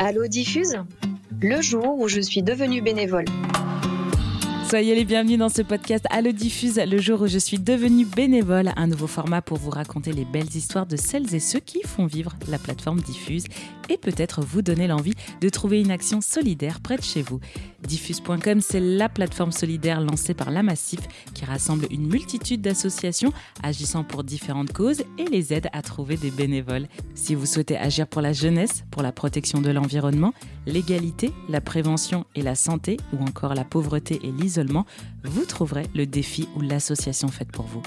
Allo Diffuse Le jour où je suis devenue bénévole. Soyez les bienvenus dans ce podcast Allo Diffuse, le jour où je suis devenue bénévole, un nouveau format pour vous raconter les belles histoires de celles et ceux qui font vivre la plateforme Diffuse et peut-être vous donner l'envie de trouver une action solidaire près de chez vous. Diffuse.com, c'est la plateforme solidaire lancée par la Massif qui rassemble une multitude d'associations agissant pour différentes causes et les aide à trouver des bénévoles. Si vous souhaitez agir pour la jeunesse, pour la protection de l'environnement, l'égalité, la prévention et la santé ou encore la pauvreté et l'isolation, vous trouverez le défi ou l'association faite pour vous.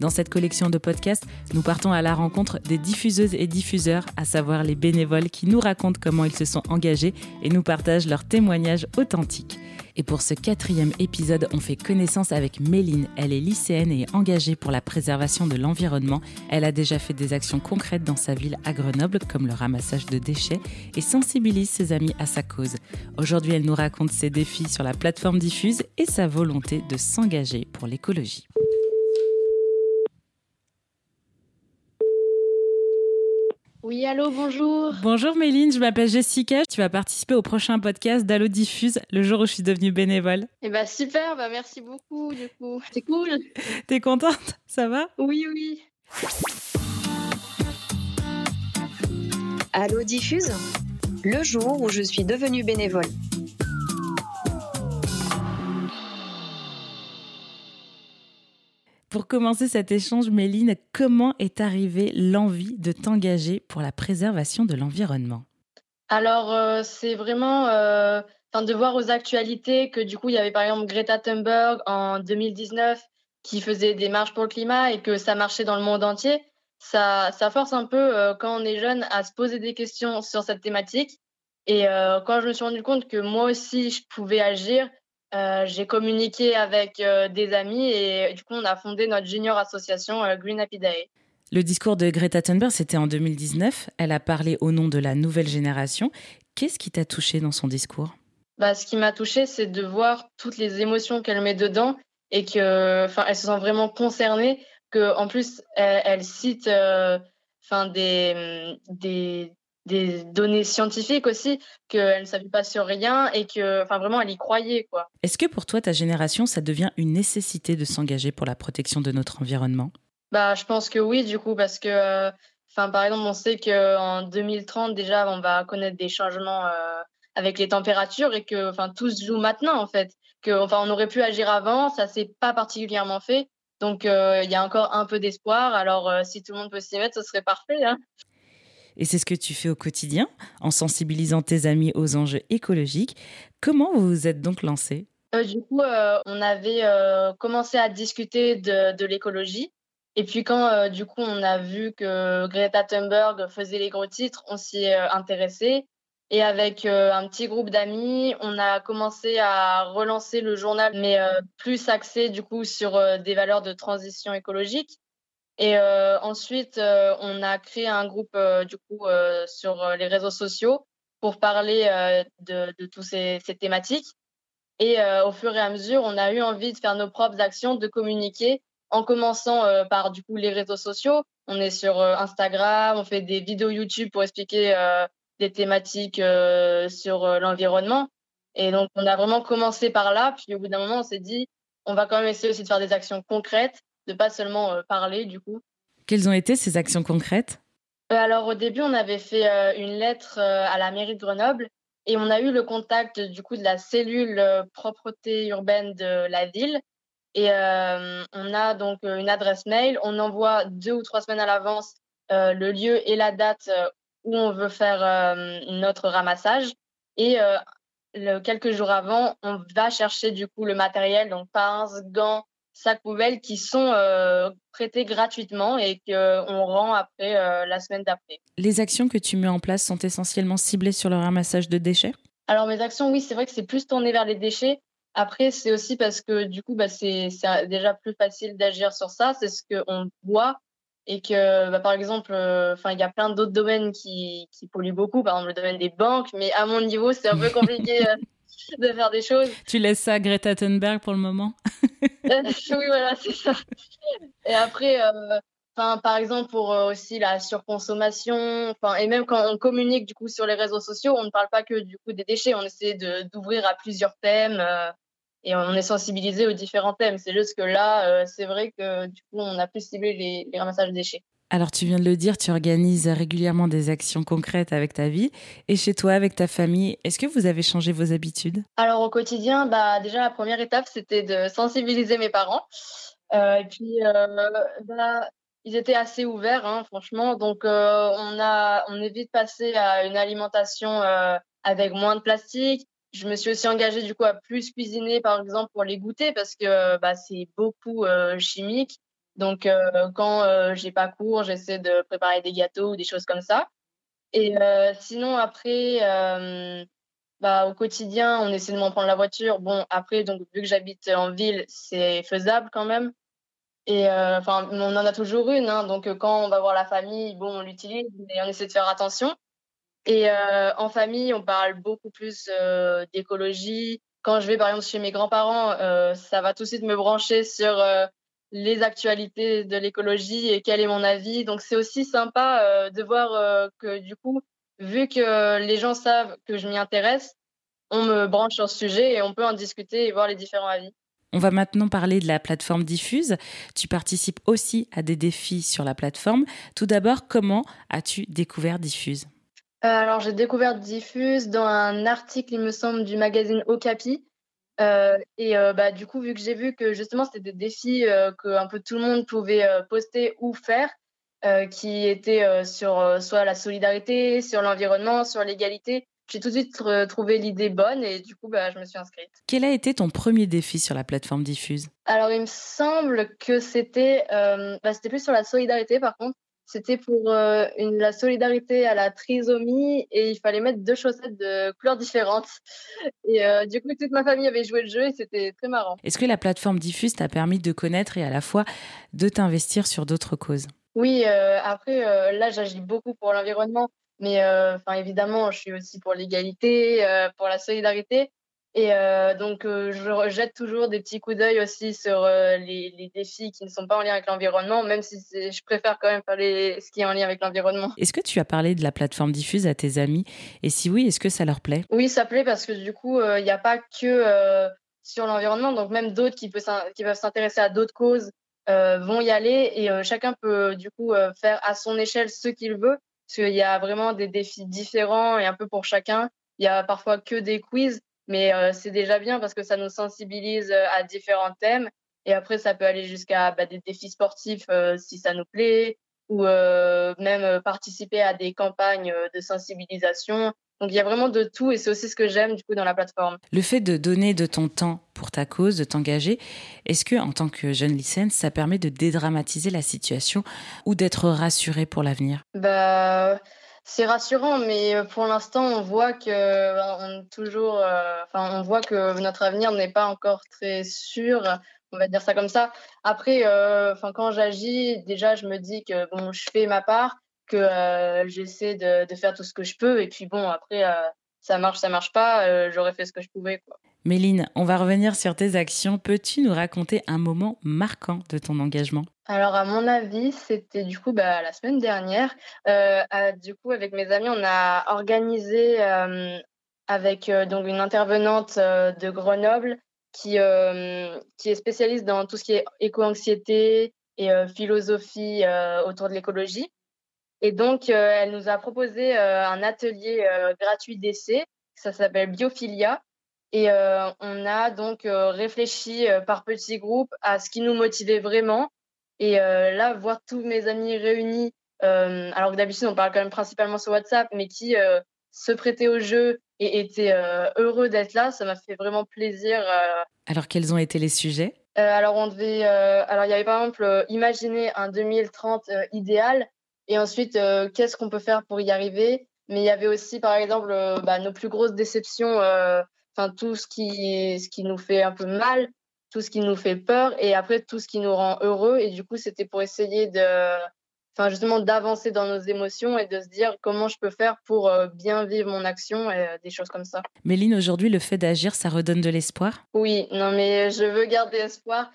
Dans cette collection de podcasts, nous partons à la rencontre des diffuseuses et diffuseurs, à savoir les bénévoles qui nous racontent comment ils se sont engagés et nous partagent leurs témoignages authentiques. Et pour ce quatrième épisode, on fait connaissance avec Méline. Elle est lycéenne et engagée pour la préservation de l'environnement. Elle a déjà fait des actions concrètes dans sa ville à Grenoble, comme le ramassage de déchets, et sensibilise ses amis à sa cause. Aujourd'hui, elle nous raconte ses défis sur la plateforme diffuse et sa volonté de s'engager pour l'écologie. Oui, allô, bonjour. Bonjour Méline, je m'appelle Jessica. Tu vas participer au prochain podcast d'Allo Diffuse, le jour où je suis devenue bénévole. Eh bah super, bah merci beaucoup du coup. C'est cool. T'es contente? Ça va? Oui, oui. Allo Diffuse Le jour où je suis devenue bénévole. Pour commencer cet échange, Méline, comment est arrivée l'envie de t'engager pour la préservation de l'environnement? Alors, euh, c'est vraiment euh, de voir aux actualités que du coup, il y avait par exemple Greta Thunberg en 2019 qui faisait des marches pour le climat et que ça marchait dans le monde entier. Ça, ça force un peu, euh, quand on est jeune, à se poser des questions sur cette thématique. Et euh, quand je me suis rendu compte que moi aussi, je pouvais agir, euh, j'ai communiqué avec euh, des amis et du coup, on a fondé notre junior association euh, Green Happy Day. Le discours de Greta Thunberg, c'était en 2019. Elle a parlé au nom de la nouvelle génération. Qu'est-ce qui t'a touché dans son discours? Bah, Ce qui m'a touché, c'est de voir toutes les émotions qu'elle met dedans et que, enfin, elle se sent vraiment concernée. Que, en plus, elle, elle cite, enfin, des, des, des données scientifiques aussi, qu'elle ne s'appuie pas sur rien et que, enfin, vraiment, elle y croyait, quoi. Est-ce que pour toi, ta génération, ça devient une nécessité de s'engager pour la protection de notre environnement? Bah, je pense que oui, du coup, parce que, enfin, par exemple, on sait qu'en 2030, déjà, on va connaître des changements euh, avec les températures et que, enfin, tout se joue maintenant, en fait. Que, enfin, on aurait pu agir avant, ça s'est pas particulièrement fait. Donc, il euh, y a encore un peu d'espoir. Alors, euh, si tout le monde peut s'y mettre, ce serait parfait. Hein et c'est ce que tu fais au quotidien, en sensibilisant tes amis aux enjeux écologiques. Comment vous vous êtes donc lancé euh, Du coup, euh, on avait euh, commencé à discuter de, de l'écologie. Et puis quand, du coup, on a vu que Greta Thunberg faisait les gros titres, on s'y est intéressé. Et avec un petit groupe d'amis, on a commencé à relancer le journal, mais plus axé du coup sur des valeurs de transition écologique. Et euh, ensuite, euh, on a créé un groupe euh, du coup sur les réseaux sociaux pour parler de, de toutes ces, ces, thématiques. Et au fur et à mesure, on a eu envie de faire nos propres actions, de communiquer, en commençant par du coup les réseaux sociaux. On est sur Instagram, on fait des vidéos YouTube pour expliquer des thématiques sur l'environnement. Et donc, on a vraiment commencé par là. Puis au bout d'un moment, on s'est dit, on va quand même essayer aussi de faire des actions concrètes de pas seulement euh, parler du coup. Quelles ont été ces actions concrètes? Euh, Alors au début, on avait fait euh, une lettre à la mairie de Grenoble et on a eu le contact du coup de la cellule propreté urbaine de la ville. Et on a donc une adresse mail. On envoie deux ou trois semaines à l'avance le lieu et la date où on veut faire notre ramassage. Et le, quelques jours avant, on va chercher du coup le matériel, donc pinces, gants, sacs poubelles qui sont euh, prêtés gratuitement et qu'on rend après euh, la semaine d'après. Les actions que tu mets en place sont essentiellement ciblées sur le ramassage de déchets? Alors mes actions, oui, c'est vrai que c'est plus tourné vers les déchets. Après, c'est aussi parce que du coup, bah, c'est déjà plus facile d'agir sur ça. C'est ce qu'on voit et que, bah, par exemple, euh, il y a plein d'autres domaines qui, qui polluent beaucoup, par exemple le domaine des banques, mais à mon niveau, c'est un peu compliqué de faire des choses. Tu laisses ça à Greta Thunberg pour le moment? Oui, voilà, c'est ça. Et après, euh, par exemple, pour aussi la surconsommation, et même quand on communique du coup sur les réseaux sociaux, on ne parle pas que du coup des déchets, on essaie d'ouvrir à plusieurs thèmes et on est sensibilisé aux différents thèmes. C'est juste que là, c'est vrai que du coup, on a plus ciblé les, les ramassages de déchets. Alors tu viens de le dire, tu organises régulièrement des actions concrètes avec ta vie et chez toi, avec ta famille. Est-ce que vous avez changé vos habitudes? Alors au quotidien, bah, déjà la première étape, c'était de sensibiliser mes parents. Euh, et puis, euh, bah, ils étaient assez ouverts, hein, franchement. Donc euh, on, a, on est vite passé à une alimentation avec moins de plastique. Je me suis aussi engagée du coup à plus cuisiner, par exemple, pour les goûter parce que bah, c'est beaucoup chimique. Donc, euh, quand euh, j'ai pas cours, j'essaie de préparer des gâteaux ou des choses comme ça. Et euh, sinon, après, bah, au quotidien, on essaie de m'en prendre la voiture. Bon, après, donc, vu que j'habite en ville, c'est faisable quand même. Et enfin, on en a toujours une. Hein, donc, quand on va voir la famille, bon, on l'utilise, mais on essaie de faire attention. Et en famille, on parle beaucoup plus d'écologie. Quand je vais, par exemple, chez mes grands-parents, ça va tout de suite me brancher sur les actualités de l'écologie et quel est mon avis. Donc c'est aussi sympa euh, de voir euh, que du coup, vu que les gens savent que je m'y intéresse, on me branche sur ce sujet et on peut en discuter et voir les différents avis. On va maintenant parler de la plateforme Diffuse. Tu participes aussi à des défis sur la plateforme. Tout d'abord, comment as-tu découvert Diffuse? Euh, Alors, j'ai découvert Diffuse dans un article, il me semble, du magazine Okapi. Euh, et euh, bah, du coup, vu que j'ai vu que justement c'était des défis euh, que un peu tout le monde pouvait poster ou faire, qui étaient sur soit la solidarité, sur l'environnement, sur l'égalité, j'ai tout de suite trouvé l'idée bonne et du coup, bah, je me suis inscrite. Quel a été ton premier défi sur la plateforme Diffuse? Alors, il me semble que c'était bah, c'était plus sur la solidarité par contre. C'était pour euh, une, la solidarité à la trisomie et il fallait mettre deux chaussettes de couleurs différentes. Et euh, du coup, toute ma famille avait joué le jeu et c'était très marrant. Est-ce que la plateforme Diffuse t'a permis de connaître et à la fois de t'investir sur d'autres causes? Oui, euh, après, là, j'agis beaucoup pour l'environnement. Mais enfin, évidemment, je suis aussi pour l'égalité, pour la solidarité. Et euh, donc, euh, je jette toujours des petits coups d'œil aussi sur euh, les, les, défis qui ne sont pas en lien avec l'environnement, même si je préfère quand même faire les, ce qui est en lien avec l'environnement. Est-ce que tu as parlé de la plateforme diffuse à tes amis? Et si oui, est-ce que ça leur plaît? Oui, ça plaît parce que du coup, il n'y a pas que sur l'environnement, donc même d'autres qui, qui peuvent s'intéresser à d'autres causes vont y aller. Et chacun peut du coup faire à son échelle ce qu'il veut, parce qu'il y a vraiment des défis différents et un peu pour chacun. Il y a parfois que des quiz mais euh, c'est déjà bien parce que ça nous sensibilise euh, à différents thèmes. Et après, ça peut aller jusqu'à bah, des défis sportifs euh, si ça nous plaît, ou même participer à des campagnes de sensibilisation. Donc il y a vraiment de tout et c'est aussi ce que j'aime du coup dans la plateforme. Le fait de donner de ton temps pour ta cause, de t'engager, est-ce que en tant que jeune lycéenne, ça permet de dédramatiser la situation ou d'être rassurée pour l'avenir? Bah c'est rassurant, mais euh, pour l'instant, on voit que euh, on toujours, euh, enfin, on voit que notre avenir n'est pas encore très sûr. On va dire ça comme ça. Après, enfin, quand j'agis, déjà, je me dis que bon, je fais ma part, que j'essaie de, de, faire tout ce que je peux, et puis bon, après, ça marche, ça marche pas, j'aurais fait ce que je pouvais, quoi. Méline, on va revenir sur tes actions. Peux-tu nous raconter un moment marquant de ton engagement? Alors, à mon avis, c'était du coup bah, la semaine dernière. Euh, du coup, avec mes amis, on a organisé euh, avec euh, donc une intervenante de Grenoble qui, qui est spécialiste dans tout ce qui est éco-anxiété et philosophie autour de l'écologie. Et donc, elle nous a proposé un atelier gratuit d'essai. Ça s'appelle Biophilia. Et on a donc réfléchi par petits groupes à ce qui nous motivait vraiment et euh, là, voir tous mes amis réunis, euh, alors que d'habitude, on parle quand même principalement sur WhatsApp, mais qui euh, se prêtaient au jeu et étaient heureux d'être là, ça m'a fait vraiment plaisir. Alors, quels ont été les sujets? Alors, on devait. alors, il y avait par exemple imaginer un 2030 idéal et ensuite, qu'est-ce qu'on peut faire pour y arriver? Mais il y avait aussi, par exemple, bah, nos plus grosses déceptions, enfin tout ce qui, ce qui nous fait un peu mal, tout ce qui nous fait peur et après tout ce qui nous rend heureux. Et du coup, c'était pour essayer de, enfin justement, d'avancer dans nos émotions et de se dire comment je peux faire pour euh, bien vivre mon action et euh, des choses comme ça. Méline, aujourd'hui, le fait d'agir, ça redonne de l'espoir? Oui, non, mais je veux garder espoir.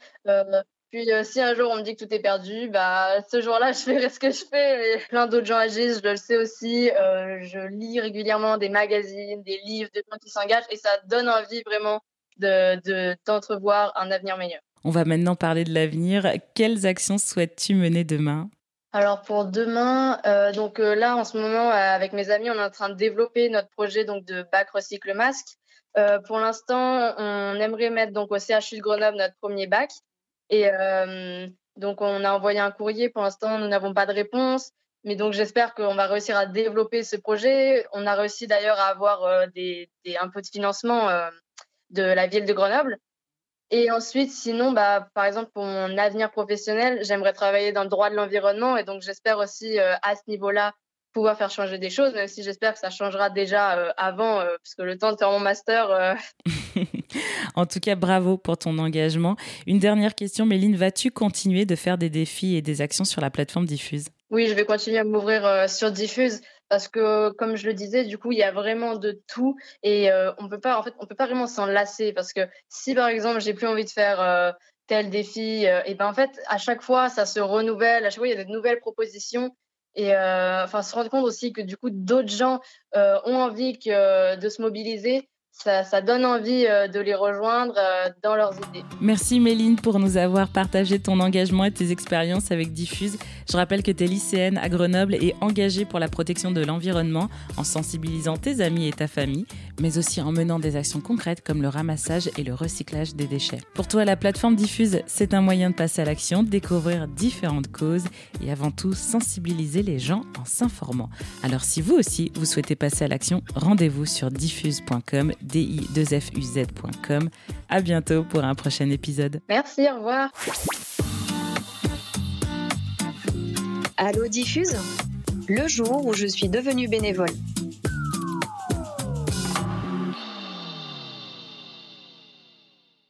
Puis euh, si un jour on me dit que tout est perdu, bah ce jour-là je ferai ce que je fais. Mais plein d'autres gens agissent, je le sais aussi. Euh, je lis régulièrement des magazines, des livres, des gens qui s'engagent et ça donne envie vraiment de d'entrevoir un avenir meilleur. On va maintenant parler de l'avenir. Quelles actions souhaites-tu mener demain? Alors pour demain, euh, donc là en ce moment avec mes amis, on est en train de développer notre projet donc de bac recycle masque. Pour l'instant, on aimerait mettre donc au CHU de Grenoble notre premier bac et donc on a envoyé un courrier. Pour l'instant, nous n'avons pas de réponse, mais donc j'espère qu'on va réussir à développer ce projet. On a réussi d'ailleurs à avoir un peu de financement de la ville de Grenoble. Et ensuite, sinon, bah, par exemple, pour mon avenir professionnel, j'aimerais travailler dans le droit de l'environnement. Et donc, j'espère aussi, à ce niveau-là, pouvoir faire changer des choses, même si j'espère que ça changera déjà euh, avant, euh, puisque le temps de faire mon master. en tout cas, bravo pour ton engagement. Une dernière question, Méline, vas-tu continuer de faire des défis et des actions sur la plateforme Diffuse? Oui, je vais continuer à m'ouvrir sur Diffuse parce que comme je le disais du coup il y a vraiment de tout et euh, on peut pas en fait on peut pas vraiment s'en lasser parce que si par exemple j'ai plus envie de faire euh, tel défi euh, et ben en fait à chaque fois ça se renouvelle à chaque fois il y a de nouvelles propositions et enfin se rendre compte aussi que du coup d'autres gens ont envie que de se mobiliser ça, donne envie euh, de les rejoindre euh, dans leurs idées. Merci Méline pour nous avoir partagé ton engagement et tes expériences avec Diffuse. Je rappelle que tu es lycéenne à Grenoble et engagée pour la protection de l'environnement en sensibilisant tes amis et ta famille, mais aussi en menant des actions concrètes comme le ramassage et le recyclage des déchets. Pour toi, la plateforme Diffuse, c'est un moyen de passer à l'action, découvrir différentes causes et avant tout sensibiliser les gens en s'informant. Alors si vous aussi, vous souhaitez passer à l'action, rendez-vous sur diffuse.com di2fuz.com. À bientôt pour un prochain épisode. Merci, au revoir. Allo Diffuse, le jour où je suis devenue bénévole.